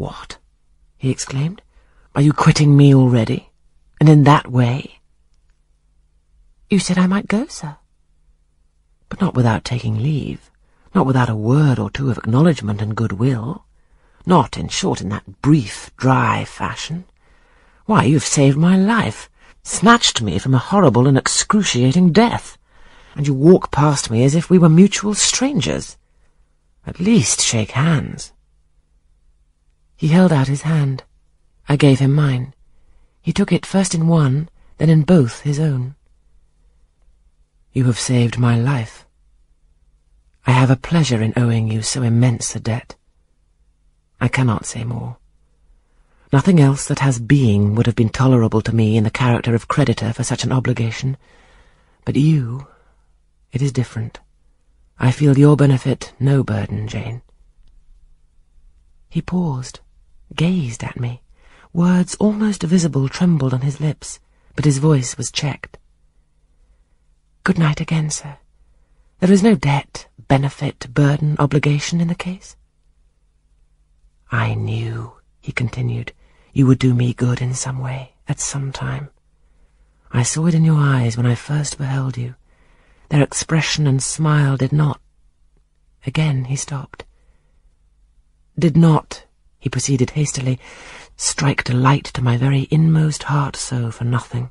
What? he exclaimed. Are you quitting me already? And in that way? You said I might go, sir. But not without taking leave, not without a word or two of acknowledgment and goodwill, not, in short, in that brief, dry fashion. Why, you've saved my life, snatched me from a horrible and excruciating death, and you walk past me as if we were mutual strangers. At least shake hands. He held out his hand. I gave him mine. He took it first in one, then in both his own. You have saved my life. I have a pleasure in owing you so immense a debt. I cannot say more. Nothing else that has being would have been tolerable to me in the character of creditor for such an obligation. But you, it is different. I feel your benefit no burden, Jane. He paused, gazed at me. Words almost visible trembled on his lips, but his voice was checked. Good night again, sir. There is no debt, benefit, burden, obligation in the case. I knew, he continued, you would do me good in some way, at some time. I saw it in your eyes when I first beheld you. Their expression and smile did not... Again he stopped. Did not, he proceeded hastily, strike delight to my very inmost heart so for nothing.